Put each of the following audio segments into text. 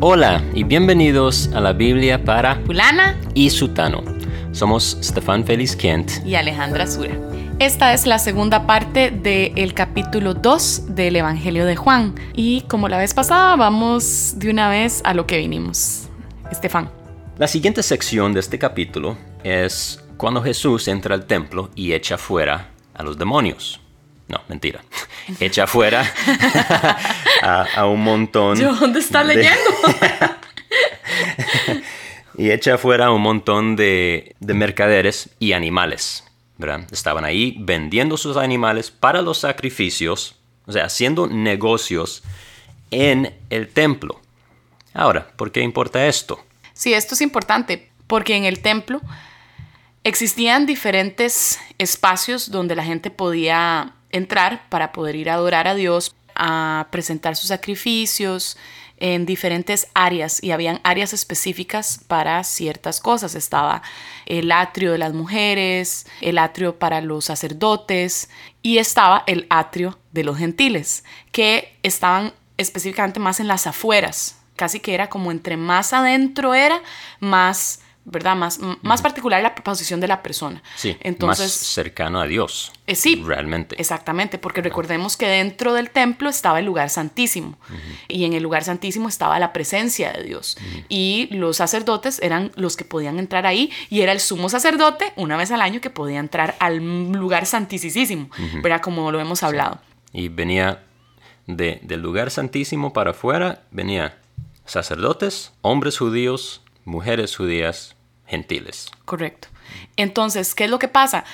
Hola y bienvenidos a la Biblia para Fulana y Sutano. Somos Stefan Félix Kent. y Alejandra Sura. Esta es la segunda parte del capítulo 2 del Evangelio de Juan. Y como la vez pasada, vamos de una vez a lo que vinimos. Estefan. La siguiente sección de este capítulo es cuando Jesús entra al templo y echa fuera a los demonios. No, mentira. Echa fuera a, a un montón. Yo, ¿dónde está de- leyendo? y echa fuera un montón de, de mercaderes y animales. ¿verdad? Estaban ahí vendiendo sus animales para los sacrificios, o sea, haciendo negocios en el templo. Ahora, ¿por qué importa esto? Sí, esto es importante porque en el templo existían diferentes espacios donde la gente podía entrar para poder ir a adorar a Dios, a presentar sus sacrificios en diferentes áreas y habían áreas específicas para ciertas cosas. Estaba el atrio de las mujeres, el atrio para los sacerdotes y estaba el atrio de los gentiles, que estaban específicamente más en las afueras, casi que era como entre más adentro era, más, ¿verdad? Más, más particular la posición de la persona. Sí, Entonces, más cercano a Dios. eh, sí, Realmente. Exactamente, porque recordemos que dentro del templo estaba el lugar santísimo y en el lugar santísimo estaba la presencia de Dios y los sacerdotes eran los que podían entrar ahí y era el sumo sacerdote una vez al año que podía entrar al lugar santísimo, ¿verdad? Como lo hemos hablado. Y venía de- del lugar santísimo para afuera, venía sacerdotes, hombres judíos, mujeres judías, gentiles. Correcto. Entonces, ¿qué es lo que pasa?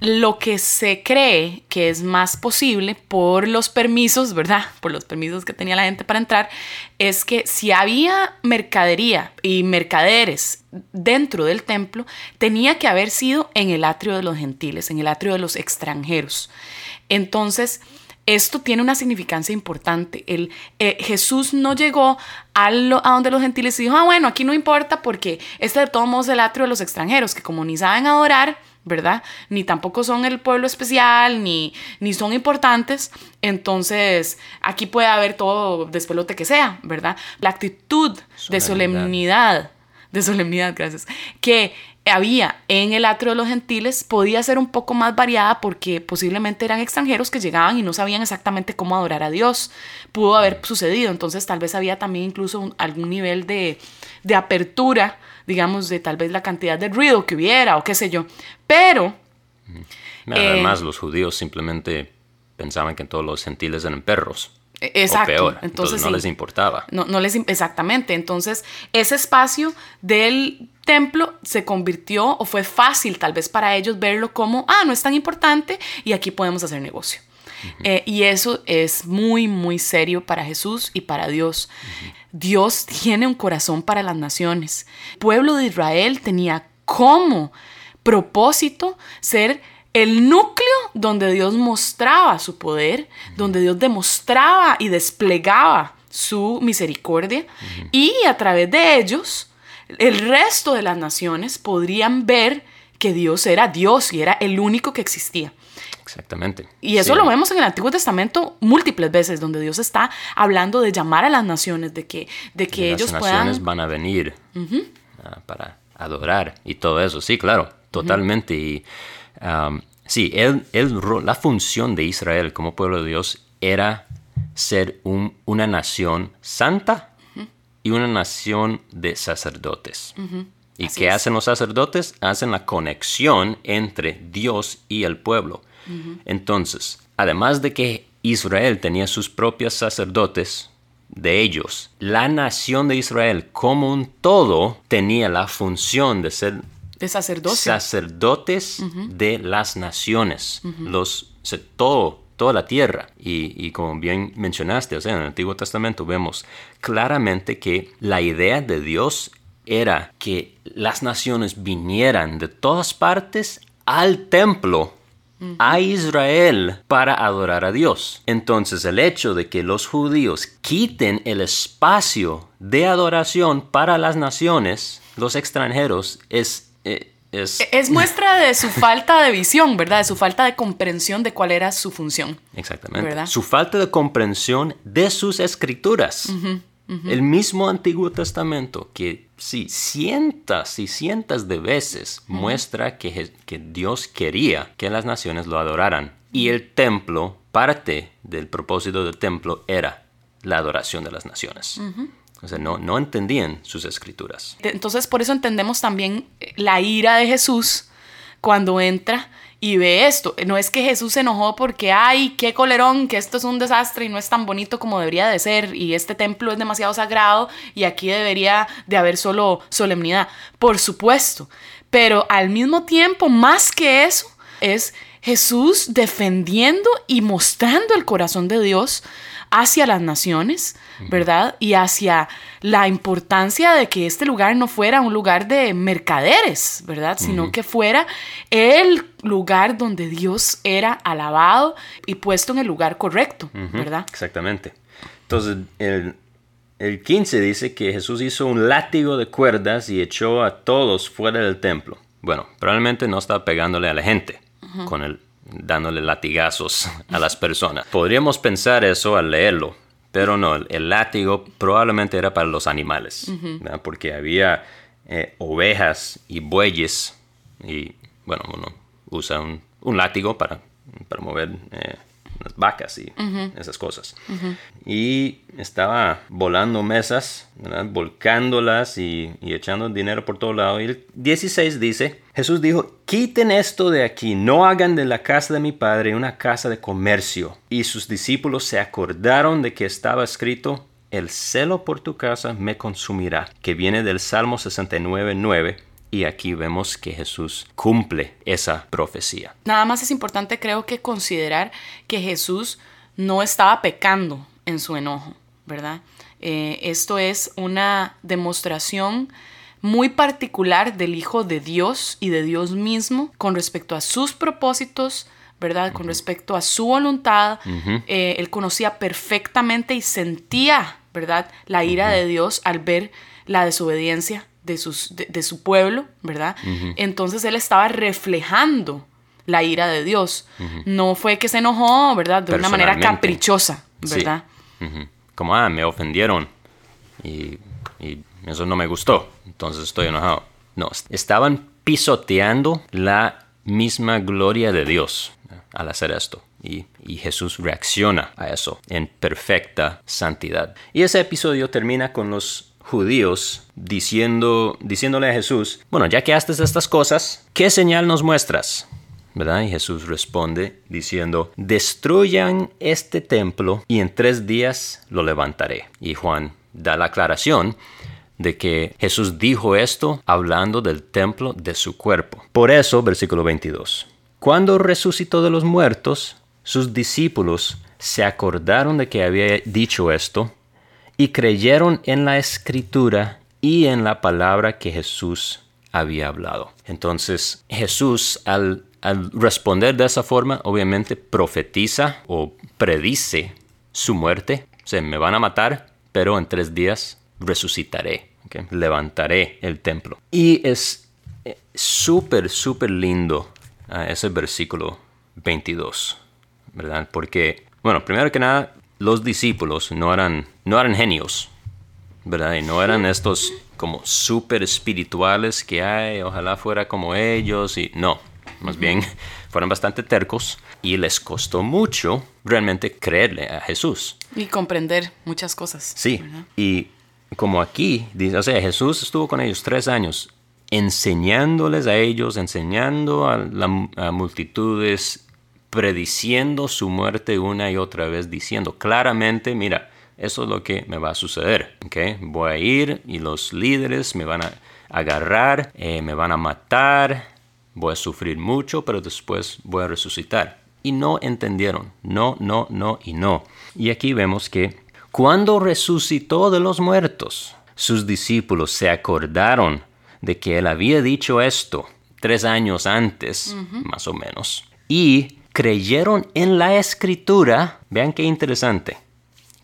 Lo que se cree que es más posible por los permisos, ¿verdad? Por los permisos que tenía la gente para entrar, es que si había mercadería y mercaderes dentro del templo, tenía que haber sido en el atrio de los gentiles, en el atrio de los extranjeros. Entonces, esto tiene una significancia importante. El, eh, Jesús no llegó a, lo- a donde los gentiles y dijo, ah, bueno, aquí no importa porque este de todos modos es el atrio de los extranjeros, que como ni saben adorar, ¿verdad? Ni tampoco son el pueblo especial, ni, ni son importantes, entonces aquí puede haber todo despelote que sea, ¿verdad? La actitud de Solemnidad. solemnidad, de solemnidad, gracias, que había en el atrio de los gentiles podía ser un poco más variada porque posiblemente eran extranjeros que llegaban y no sabían exactamente cómo adorar a Dios. Pudo haber sucedido, entonces tal vez había también incluso un- algún nivel de, de apertura, digamos, de tal vez la cantidad de ruido que hubiera o qué sé yo. Pero, Además, los judíos simplemente pensaban que todos los gentiles eran perros. E- exacto, O peor. entonces, Entonces, no sí. les importaba. No, no les, exactamente. Entonces, ese espacio del templo se convirtió o fue fácil tal vez para ellos verlo como, ah, no es tan importante y aquí podemos hacer negocio. Eh, y eso es muy, muy serio para Jesús y para Dios. Dios tiene un corazón para las naciones. El pueblo de Israel tenía como propósito ser el núcleo donde Dios mostraba su poder, donde Dios demostraba y desplegaba su misericordia y a través de ellos el resto de las naciones podrían ver que Dios era Dios y era el único que existía. Exactamente. Y eso Sí. lo vemos en el Antiguo Testamento múltiples veces, donde Dios está hablando de llamar a las naciones, de que, de que las ellos naciones puedan... van a venir ah, para adorar y todo eso. Sí, claro, totalmente. Y sí, el, el la función de Israel como pueblo de Dios era ser un- una nación santa y una nación de sacerdotes. ¿Y Así qué es. hacen los sacerdotes? Hacen la conexión entre Dios y el pueblo. Entonces, además de que Israel tenía sus propios sacerdotes, de ellos, la nación de Israel como un todo tenía la función de ser de sacerdotes de las naciones, los, todo, toda la tierra. Y, y como bien mencionaste, o sea, en el Antiguo Testamento vemos claramente que la idea de Dios era que las naciones vinieran de todas partes al templo a Israel para adorar a Dios. Entonces el hecho de que los judíos quiten el espacio de adoración para las naciones, los extranjeros, es... eh, es Es muestra de su falta de visión, ¿verdad? De su falta de comprensión de cuál era su función. Exactamente. ¿Verdad? Su falta de comprensión de sus escrituras. El mismo Antiguo Testamento que sí, cientos y cientos de veces muestra que, que Dios quería que las naciones lo adoraran. Y el templo, parte del propósito del templo era la adoración de las naciones. O sea, no, no entendían sus escrituras. Entonces, por eso entendemos también la ira de Jesús cuando entra y ve esto. No es que Jesús se enojó porque, ay, qué colerón, que esto es un desastre y no es tan bonito como debería de ser y este templo es demasiado sagrado y aquí debería de haber solo solemnidad. Por supuesto, pero al mismo tiempo, más que eso, es Jesús defendiendo y mostrando el corazón de Dios hacia las naciones, ¿verdad? Y hacia la importancia de que este lugar no fuera un lugar de mercaderes, ¿verdad? Sino que fuera el lugar donde Dios era alabado y puesto en el lugar correcto, ¿verdad? Exactamente. Entonces, el, el 15 dice que Jesús hizo un látigo de cuerdas y echó a todos fuera del templo. Bueno, probablemente no estaba pegándole a la gente con el dándole latigazos a las personas. Podríamos pensar eso al leerlo, pero no, el, látigo probablemente era para los animales, porque había eh, ovejas y bueyes y bueno, uno usa un, un látigo para, para mover eh, las vacas y esas cosas. Y estaba volando mesas, volcándolas y, y, echando dinero por todo lado. Y el 16 dice, Jesús dijo, quiten esto de aquí, no hagan de la casa de mi padre una casa de comercio. Y sus discípulos se acordaron de que estaba escrito, el celo por tu casa me consumirá, que viene del Salmo 69, 9 y aquí vemos que Jesús cumple esa profecía. Nada más es importante creo que considerar que Jesús no estaba pecando en su enojo, ¿verdad? Eh, esto es una demostración muy particular del Hijo de Dios y de Dios mismo con respecto a sus propósitos, ¿verdad? Con respecto a su voluntad. Eh, él conocía perfectamente y sentía, ¿verdad? La ira de Dios al ver la desobediencia de, sus, de, su pueblo, ¿verdad? Entonces él estaba reflejando la ira de Dios. No fue que se enojó, ¿verdad? De una manera caprichosa, ¿verdad? Como, ah, me ofendieron y, y, eso no me gustó, entonces estoy enojado. No, estaban pisoteando la misma gloria de Dios al hacer esto. Y, y, Jesús reacciona a eso en perfecta santidad. Y ese episodio termina con los judíos diciendo, diciéndole a Jesús, bueno, ya que haces estas cosas, ¿qué señal nos muestras? ¿verdad? Y Jesús responde diciendo, destruyan este templo y en tres días lo levantaré. Y Juan da la aclaración de que Jesús dijo esto hablando del templo de su cuerpo. Por eso, versículo 22, cuando resucitó de los muertos, sus discípulos se acordaron de que había dicho esto y creyeron en la escritura y en la palabra que Jesús había hablado. Entonces Jesús al, responder de esa forma obviamente profetiza o predice su muerte. Se me van a matar, pero en tres días resucitaré, levantaré el templo. Y es eh, súper, súper lindo ah, ese versículo 22, ¿verdad? Porque, bueno, primero que nada, los discípulos no eran, no eran genios, ¿verdad? Y no eran estos como súper espirituales que hay, ojalá fuera como ellos, y no, más bien fueron bastante tercos y les costó mucho realmente creerle a Jesús. Y comprender muchas cosas. Sí, y como aquí, dice, o sea, Jesús estuvo con ellos tres años enseñándoles a ellos, enseñando a, la, a multitudes prediciendo su muerte una y otra vez, diciendo claramente, mira, eso es lo que me va a suceder, ¿okay? Voy a ir y los líderes me van a agarrar, eh, me van a matar, voy a sufrir mucho, pero después voy a resucitar. Y no entendieron, no, no, no y no. Y aquí vemos que cuando resucitó de los muertos, sus discípulos se acordaron de que él había dicho esto tres años antes, más o menos, y creyeron en la escritura, vean qué interesante,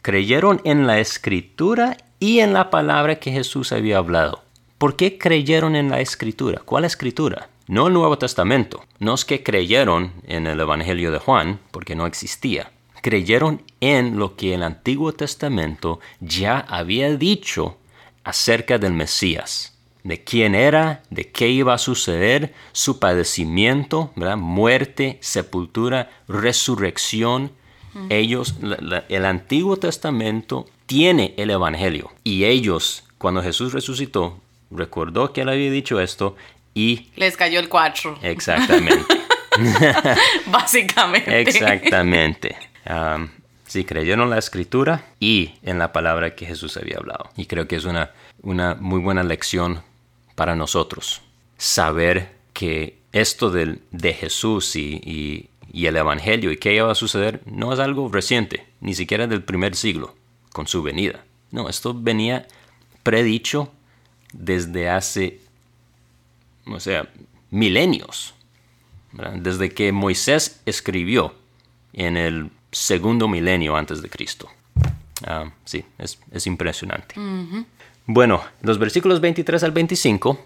creyeron en la escritura y en la palabra que Jesús había hablado. ¿Por qué creyeron en la escritura? ¿Cuál escritura? No el Nuevo Testamento. No es que creyeron en el Evangelio de Juan, porque no existía, creyeron en lo que el Antiguo Testamento ya había dicho acerca del Mesías, de quién era, de qué iba a suceder, su padecimiento, muerte, sepultura, resurrección. Ellos, el Antiguo Testamento tiene el Evangelio y ellos, cuando Jesús resucitó, recordó que él había dicho esto y... Les cayó el cuatro. Exactamente. Básicamente. Exactamente. sí, creyeron la escritura y en la palabra que Jesús había hablado. Y creo que es una, una muy buena lección para nosotros. Saber que esto de, de Jesús y, y, el Evangelio y qué iba a suceder no es algo reciente, ni siquiera del primer siglo, con su venida. No, esto venía predicho desde hace, o sea, milenios. Desde que Moisés escribió en el segundo milenio antes de Cristo. Ah, sí, es, impresionante. Bueno, los versículos 23 al 25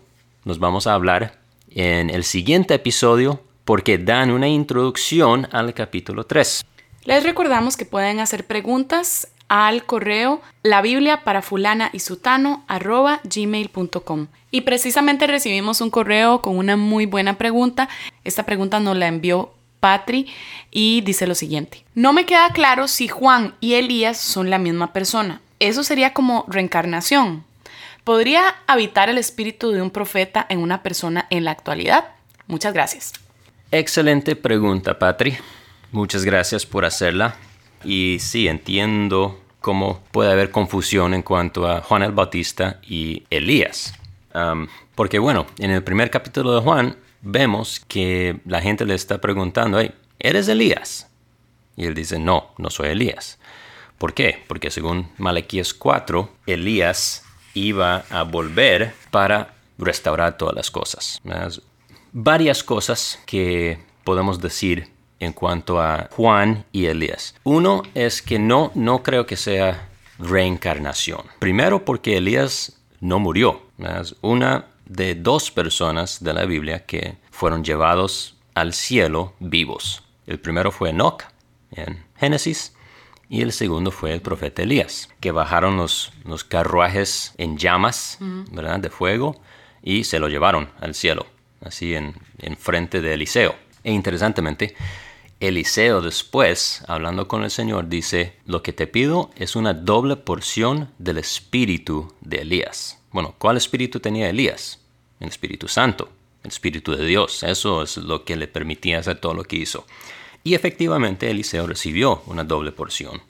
nos vamos a hablar en el siguiente episodio porque dan una introducción al capítulo 3. Les recordamos que pueden hacer preguntas al correo la Biblia para fulana y sutano gmail.com. Y precisamente recibimos un correo con una muy buena pregunta. Esta pregunta nos la envió Patri y dice lo siguiente. No me queda claro si Juan y Elías son la misma persona. Eso sería como reencarnación. ¿Podría habitar el espíritu de un profeta en una persona en la actualidad? Muchas gracias. Excelente pregunta, Patri. Muchas gracias por hacerla. Y sí, entiendo cómo puede haber confusión en cuanto a Juan el Bautista y Elías. porque bueno, en el primer capítulo de Juan vemos que la gente le está preguntando, ¿eres Elías? Y él dice, no, no soy Elías. ¿Por qué? Porque según Malaquías 4, Elías iba a volver para restaurar todas las cosas. Varias cosas que podemos decir en cuanto a Juan y Elías. Uno es que no, no creo que sea reencarnación. Primero porque Elías no murió. Es una de dos personas de la Biblia que fueron llevados al cielo vivos. El primero fue Enoch en Génesis y el segundo fue el profeta Elías, que bajaron los, los carruajes en llamas ¿verdad? de fuego y se lo llevaron al cielo, así en, en frente de Eliseo. E interesantemente, Eliseo después, hablando con el Señor, dice, lo que te pido es una doble porción del espíritu de Elías. Bueno, ¿cuál espíritu tenía Elías? El Espíritu Santo, el Espíritu de Dios. Eso es lo que le permitía hacer todo lo que hizo. Y efectivamente Eliseo recibió una doble porción.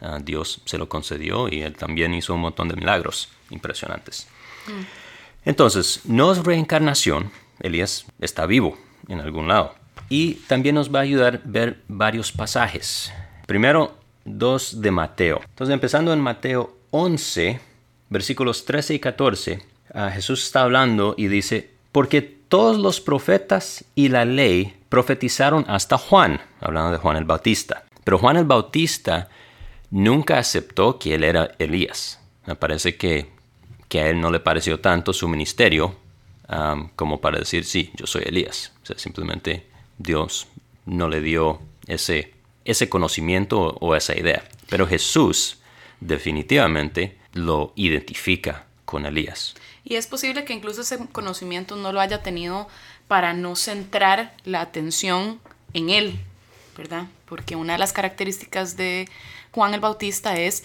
Ah, Dios se lo concedió y él también hizo un montón de milagros impresionantes. Mm. Entonces, no es reencarnación, Elías está vivo en algún lado. Y también nos va a ayudar ver varios pasajes. Primero, dos de Mateo. Entonces, empezando en Mateo 11, versículos 13 y 14, ah, Jesús está hablando y dice, porque todos los profetas y la ley profetizaron hasta Juan, hablando de Juan el Bautista. Pero Juan el Bautista nunca aceptó que él era Elías. Me parece que, que a él no le pareció tanto su ministerio como para decir, sí, yo soy Elías. O sea, simplemente Dios no le dio ese, ese conocimiento o esa idea. Pero Jesús definitivamente lo identifica con Elías. Y es posible que incluso ese conocimiento no lo haya tenido para no centrar la atención en él, ¿verdad? Porque una de las características de Juan el Bautista es,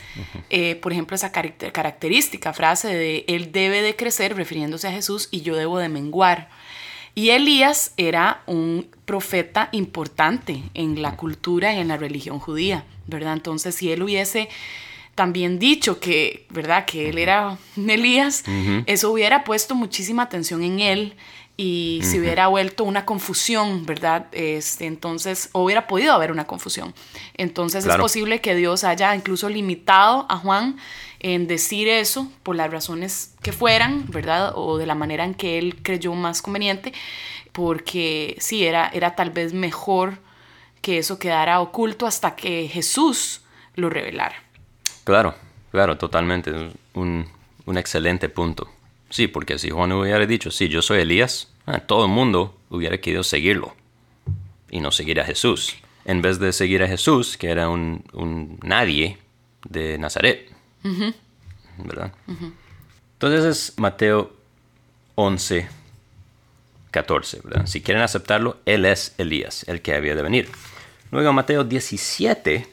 eh, por ejemplo, esa característica, frase de él debe de crecer, refiriéndose a Jesús, y yo debo de menguar. Y Elías era un profeta importante en la cultura y en la religión judía, ¿verdad? Entonces, si él hubiese también dicho que, ¿verdad? Que él era Elías, eso hubiera puesto muchísima atención en él y se hubiera vuelto una confusión, ¿verdad? Este, entonces, hubiera podido haber una confusión. Entonces, es posible que Dios haya incluso limitado a Juan en decir eso por las razones que fueran, ¿verdad? O de la manera en que él creyó más conveniente, porque sí, era, era tal vez mejor que eso quedara oculto hasta que Jesús lo revelara. Claro, claro, totalmente. Un, un excelente punto. Sí, porque si Juan hubiera dicho, sí, yo soy Elías, ah, todo el mundo hubiera querido seguirlo y no seguir a Jesús. en vez de seguir a Jesús, que era un, un nadie de Nazaret. ¿Verdad? Entonces es Mateo 11, 14. ¿verdad? Si quieren aceptarlo, Él es Elías, el que había de venir. Luego Mateo 17,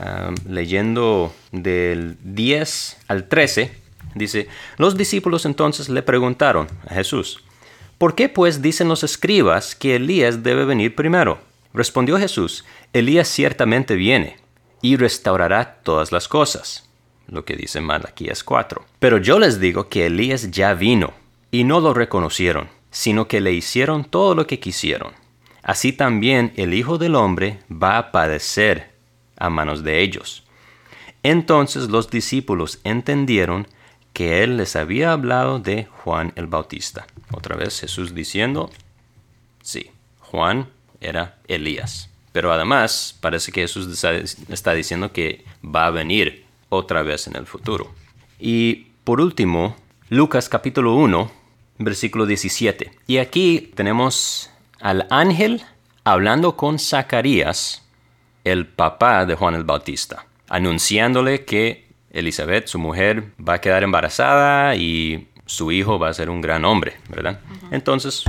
um, leyendo del 10 al 13, dice, los discípulos entonces le preguntaron a Jesús, ¿por qué pues dicen los escribas que Elías debe venir primero? Respondió Jesús, Elías ciertamente viene y restaurará todas las cosas, lo que dice Malaquías 4. Pero yo les digo que Elías ya vino y no lo reconocieron, sino que le hicieron todo lo que quisieron. Así también el Hijo del Hombre va a padecer a manos de ellos. Entonces los discípulos entendieron que él les había hablado de Juan el Bautista. Otra vez Jesús diciendo, sí, Juan era Elías. Pero además parece que Jesús está diciendo que va a venir otra vez en el futuro. Y por último, Lucas capítulo 1, versículo 17. Y aquí tenemos al ángel hablando con Zacarías, el papá de Juan el Bautista, anunciándole que Elizabeth, su mujer, va a quedar embarazada y su hijo va a ser un gran hombre, ¿verdad? Entonces,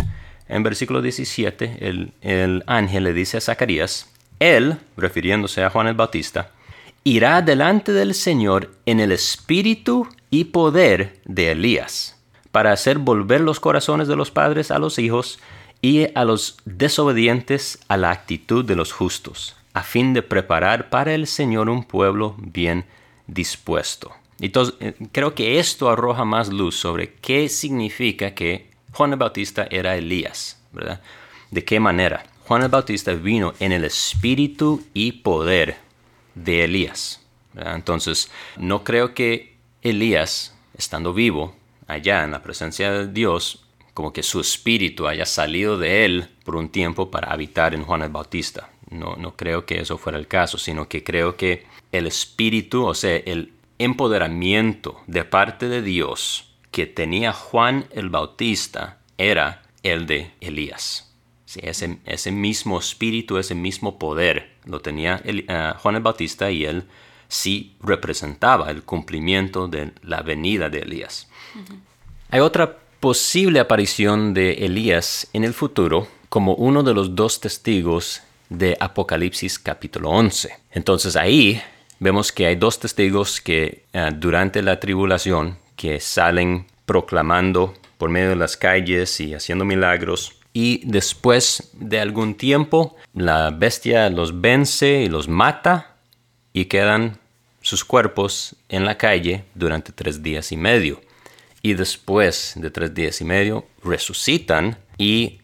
en versículo 17, el, el ángel le dice a Zacarías, él, refiriéndose a Juan el Bautista, irá delante del Señor en el espíritu y poder de Elías, para hacer volver los corazones de los padres a los hijos y a los desobedientes a la actitud de los justos, a fin de preparar para el Señor un pueblo bien dispuesto. Entonces, eh, creo que esto arroja más luz sobre qué significa que Juan el Bautista era Elías, ¿verdad? ¿De qué manera? Juan el Bautista vino en el espíritu y poder de Elías. Entonces, no creo que Elías, estando vivo allá en la presencia de Dios, como que su espíritu haya salido de él por un tiempo para habitar en Juan el Bautista. No, no creo que eso fuera el caso, sino que creo que el espíritu, o sea, el empoderamiento de parte de Dios que tenía Juan el Bautista era el de Elías. ese, ese, mismo espíritu, ese mismo poder lo tenía eh, Juan el Bautista y él sí representaba el cumplimiento de la venida de Elías. Hay otra posible aparición de Elías en el futuro como uno de los dos testigos de Apocalipsis capítulo 11. Entonces ahí vemos que hay dos testigos que eh, durante la tribulación que salen proclamando por medio de las calles y haciendo milagros. Y después de algún tiempo, la bestia los vence y los mata y quedan sus cuerpos en la calle durante tres días y medio. Y después de tres días y medio, resucitan y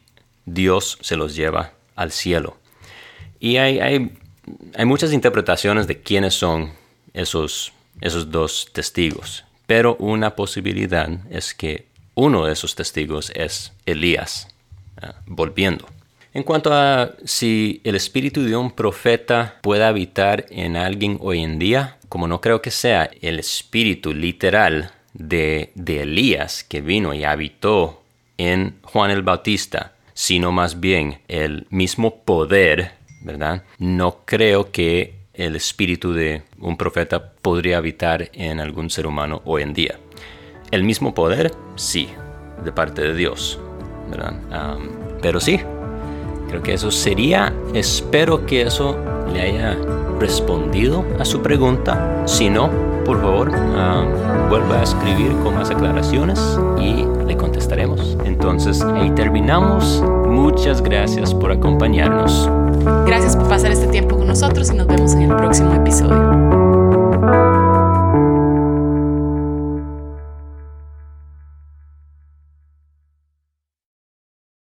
Dios se los lleva al cielo. Y hay, hay, hay muchas interpretaciones de quiénes son esos, esos dos testigos pero una posibilidad es que uno de esos testigos es Elías, ah, volviendo. En cuanto a si el espíritu de un profeta puede habitar en alguien hoy en día, como no creo que sea el espíritu literal de, de Elías que vino y habitó en Juan el Bautista, sino más bien el mismo poder, ¿verdad? No creo que el espíritu de un profeta podría habitar en algún ser humano hoy en día. El mismo poder, sí, de parte de Dios, ¿verdad? pero sí, creo que eso sería, espero que eso le haya respondido a su pregunta. Si no, por favor, vuelva a escribir con más aclaraciones y le contestaremos. Entonces, ahí terminamos. Muchas gracias por acompañarnos. Gracias por pasar este tiempo con nosotros y nos vemos en el próximo episodio.